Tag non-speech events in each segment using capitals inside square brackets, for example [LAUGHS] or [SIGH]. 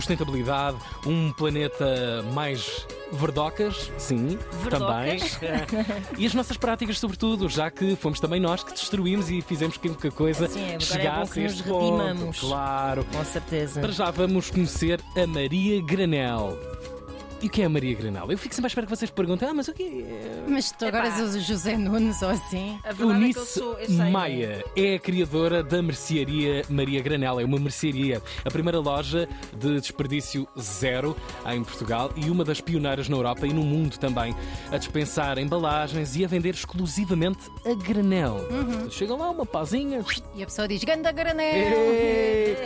sustentabilidade, um planeta mais verdocas, sim, Verdocas. também. [LAUGHS] e as nossas práticas, sobretudo, já que fomos também nós que destruímos e fizemos que a coisa Sim, agora é bom chegasse que a nos este ponto. redimamos. Claro. Com certeza. Para já vamos conhecer a Maria Granel. E o que é a Maria Granel? Eu fico sempre à espera que vocês perguntem, ah, mas o que é? Mas tu agora és o José Nunes ou assim? A verdade é que eu Eunice sou. Eu sei? Maia é a criadora da mercearia Maria Granel. É uma mercearia, a primeira loja de desperdício zero em Portugal e uma das pioneiras na Europa e no mundo também, a dispensar embalagens e a vender exclusivamente a granel. Uhum. Chega lá uma pazinha. E a pessoa diz: Ganda granel! Ei!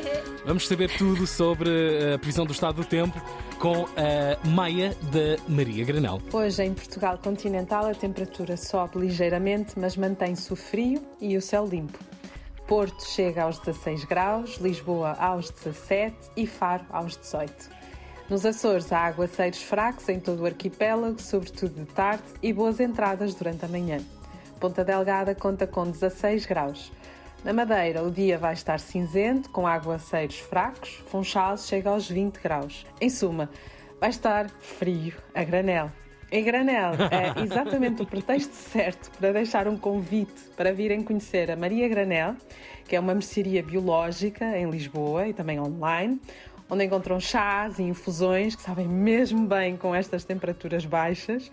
Vamos saber tudo sobre a previsão do estado do tempo com a Maia da Maria Granel. Hoje, em Portugal continental, a temperatura sobe ligeiramente, mas mantém-se o frio e o céu limpo. Porto chega aos 16 graus, Lisboa aos 17 e Faro aos 18. Nos Açores há aguaceiros fracos em todo o arquipélago, sobretudo de tarde, e boas entradas durante a manhã. Ponta Delgada conta com 16 graus. Na Madeira, o dia vai estar cinzento, com aguaceiros fracos. Funchal chega aos 20 graus. Em suma, vai estar frio a granel. Em granel é exatamente o pretexto certo para deixar um convite para virem conhecer a Maria Granel, que é uma mercearia biológica em Lisboa e também online, onde encontram chás e infusões que sabem mesmo bem com estas temperaturas baixas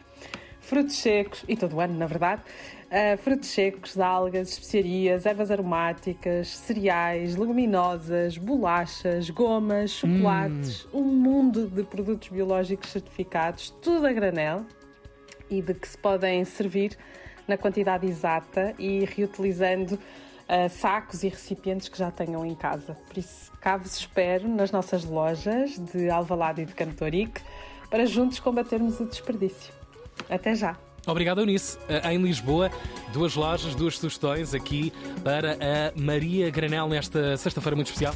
frutos secos, e todo o ano, na verdade, uh, frutos secos, algas, especiarias, ervas aromáticas, cereais, leguminosas, bolachas, gomas, chocolates, um mundo de produtos biológicos certificados, tudo a granel e de que se podem servir na quantidade exata e reutilizando uh, sacos e recipientes que já tenham em casa. Por isso, cá vos espero nas nossas lojas de Alvalade e de Cantorique para juntos combatermos o desperdício. Até já! Obrigado, Eunice. Eh, Em Lisboa, duas lojas, duas sugestões aqui para a Maria Granel nesta sexta-feira muito especial.